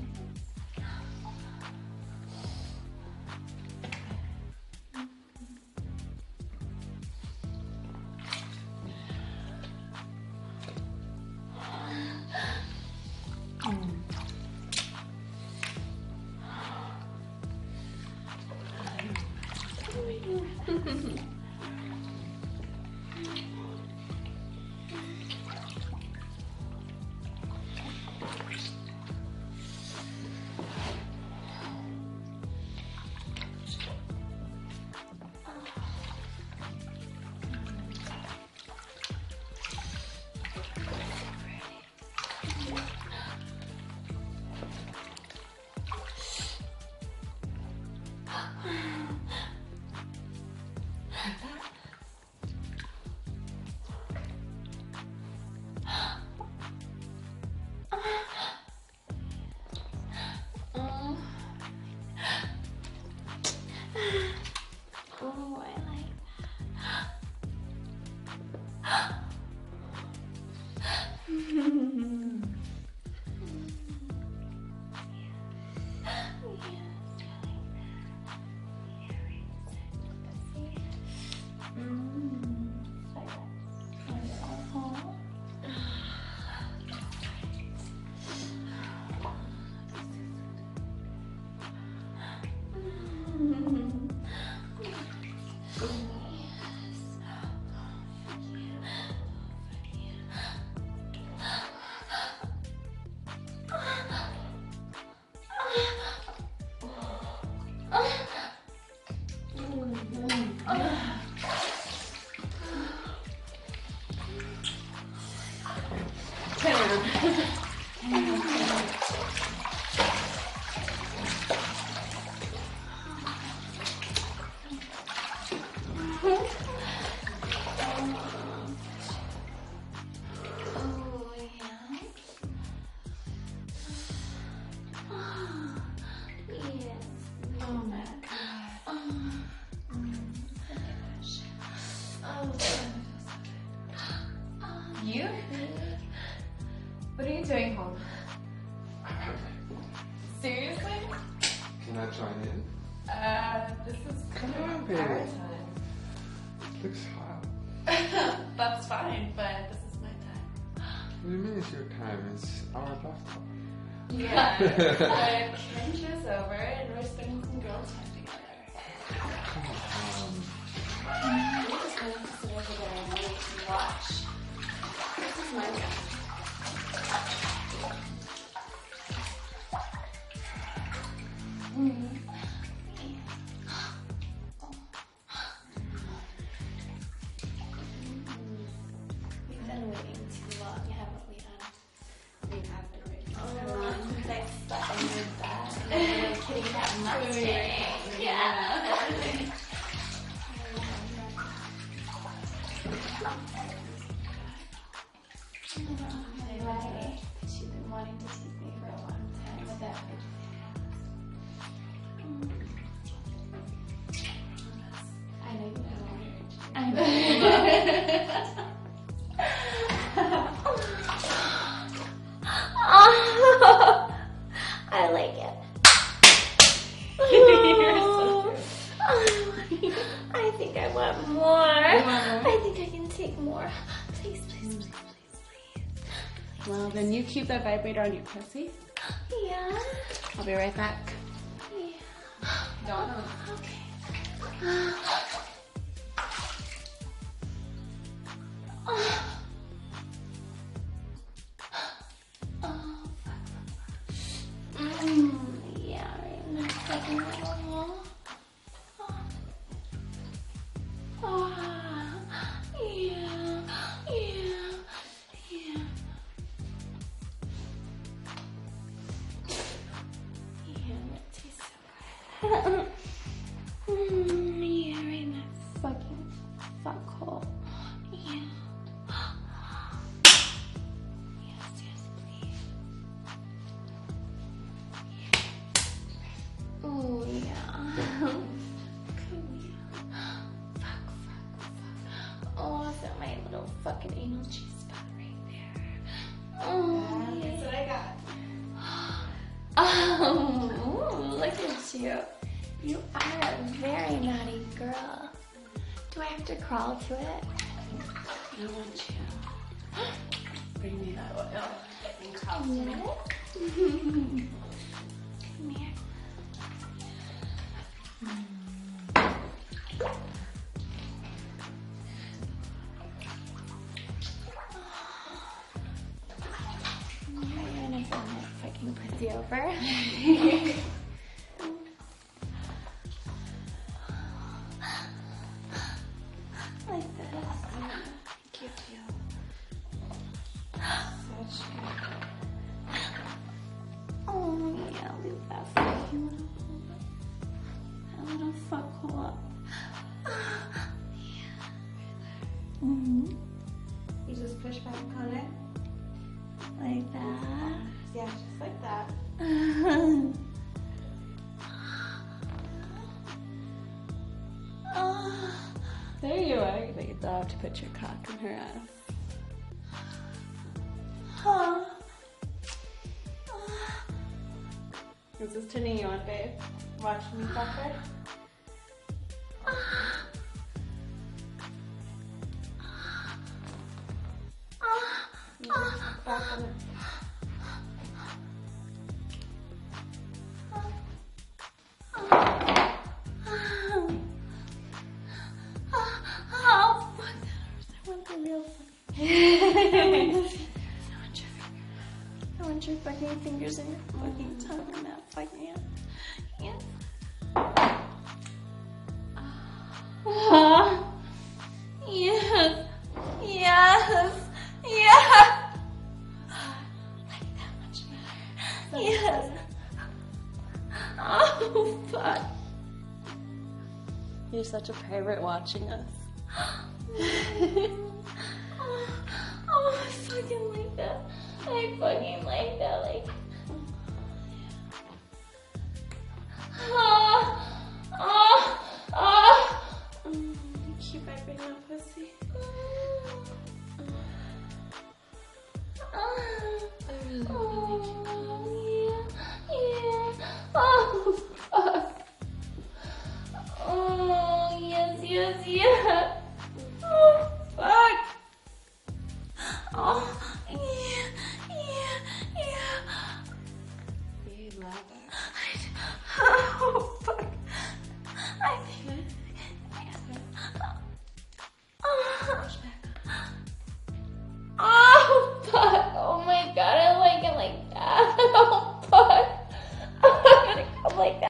you, You? What are you doing home? Seriously? Can I join in? Uh, this is Come on, our baby. time. Looks hot. That's fine, but this is my time. What do you mean it's your time? It's our bathtub. Yeah. but is over and we're spending some girl time together. Come on. Been waiting. Since I slept in your bed. And your kitty cat mustang. I know you know. I know more. Please, please, please, please, Well, then you keep that vibrator on your pussy. Yeah. I'll be right back. Yeah. Don't. Okay. right in that fucking fuck hole. Yes, yes, please. Oh, yeah. Fuck, fuck, fuck. Oh, my little fucking anal cheese spot right there? Oh, what I got? Oh, look at you. You are a very naughty girl. Do I have to crawl to it? I want you. Bring me that oil. And call Yeah. me. Come here. Hmm. You're gonna find that fucking pussy over. But have to put your cock in her ass. Oh. Is this turning you on, babe? Watching me fuck her? Fucking fingers your fucking tongue that fucking hand. Yeah. Ah. yes. Yes. Yes. Oh, fuck. You're such a pervert watching us. oh, oh, I fucking like that. I fucking like that. Like,